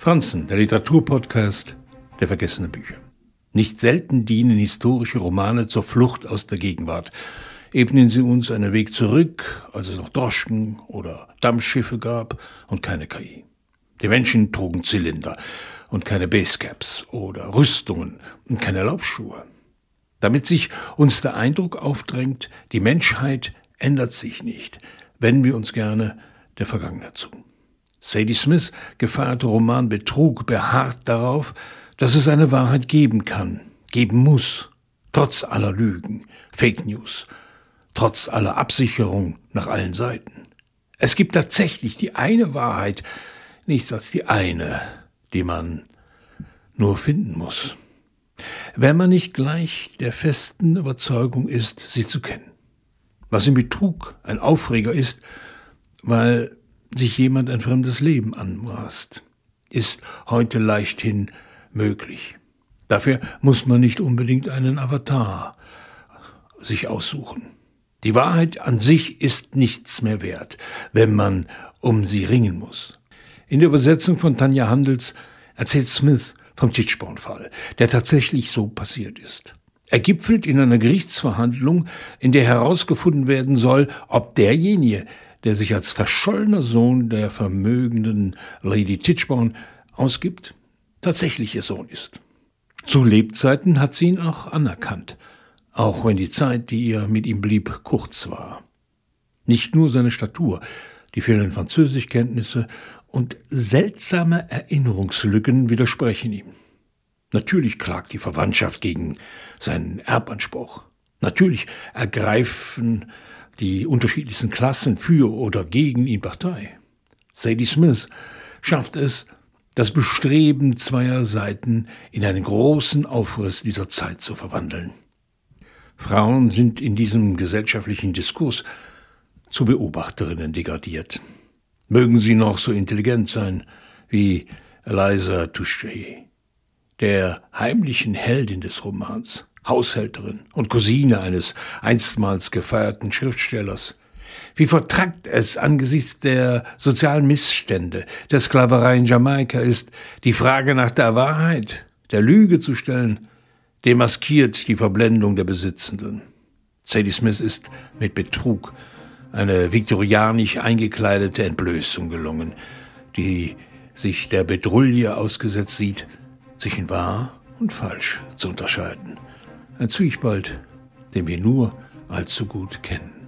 Franzen, der Literaturpodcast der vergessenen Bücher. Nicht selten dienen historische Romane zur Flucht aus der Gegenwart. Ebnen sie uns einen Weg zurück, als es noch Droschken oder Dampfschiffe gab und keine KI. Die Menschen trugen Zylinder und keine Basecaps oder Rüstungen und keine Laufschuhe. Damit sich uns der Eindruck aufdrängt, die Menschheit ändert sich nicht, wenden wir uns gerne der Vergangenheit zu. Sadie Smith gefeierte Roman Betrug beharrt darauf, dass es eine Wahrheit geben kann, geben muss, trotz aller Lügen, Fake News, trotz aller Absicherung nach allen Seiten. Es gibt tatsächlich die eine Wahrheit, nichts als die eine, die man nur finden muss. Wenn man nicht gleich der festen Überzeugung ist, sie zu kennen. Was im Betrug ein Aufreger ist, weil sich jemand ein fremdes Leben anmaßt, ist heute leichthin möglich. Dafür muss man nicht unbedingt einen Avatar sich aussuchen. Die Wahrheit an sich ist nichts mehr wert, wenn man um sie ringen muss. In der Übersetzung von Tanja Handels erzählt Smith vom Titchborn-Fall, der tatsächlich so passiert ist. Er gipfelt in einer Gerichtsverhandlung, in der herausgefunden werden soll, ob derjenige, der sich als verschollener Sohn der vermögenden Lady Titchborne ausgibt, tatsächlich ihr Sohn ist. Zu Lebzeiten hat sie ihn auch anerkannt, auch wenn die Zeit, die ihr mit ihm blieb, kurz war. Nicht nur seine Statur, die fehlenden Französischkenntnisse und seltsame Erinnerungslücken widersprechen ihm. Natürlich klagt die Verwandtschaft gegen seinen Erbanspruch. Natürlich ergreifen die unterschiedlichsten Klassen für oder gegen ihn Partei. Sadie Smith schafft es, das Bestreben zweier Seiten in einen großen Aufriss dieser Zeit zu verwandeln. Frauen sind in diesem gesellschaftlichen Diskurs zu Beobachterinnen degradiert. Mögen sie noch so intelligent sein wie Eliza Touchet, der heimlichen Heldin des Romans. Haushälterin und Cousine eines einstmals gefeierten Schriftstellers. Wie vertrackt es angesichts der sozialen Missstände der Sklaverei in Jamaika ist, die Frage nach der Wahrheit, der Lüge zu stellen, demaskiert die Verblendung der Besitzenden. Sadie Smith ist mit Betrug eine viktorianisch eingekleidete Entblößung gelungen, die sich der Bedrulle ausgesetzt sieht, sich in wahr und falsch zu unterscheiden. Ein Zwiespalt, den wir nur allzu gut kennen.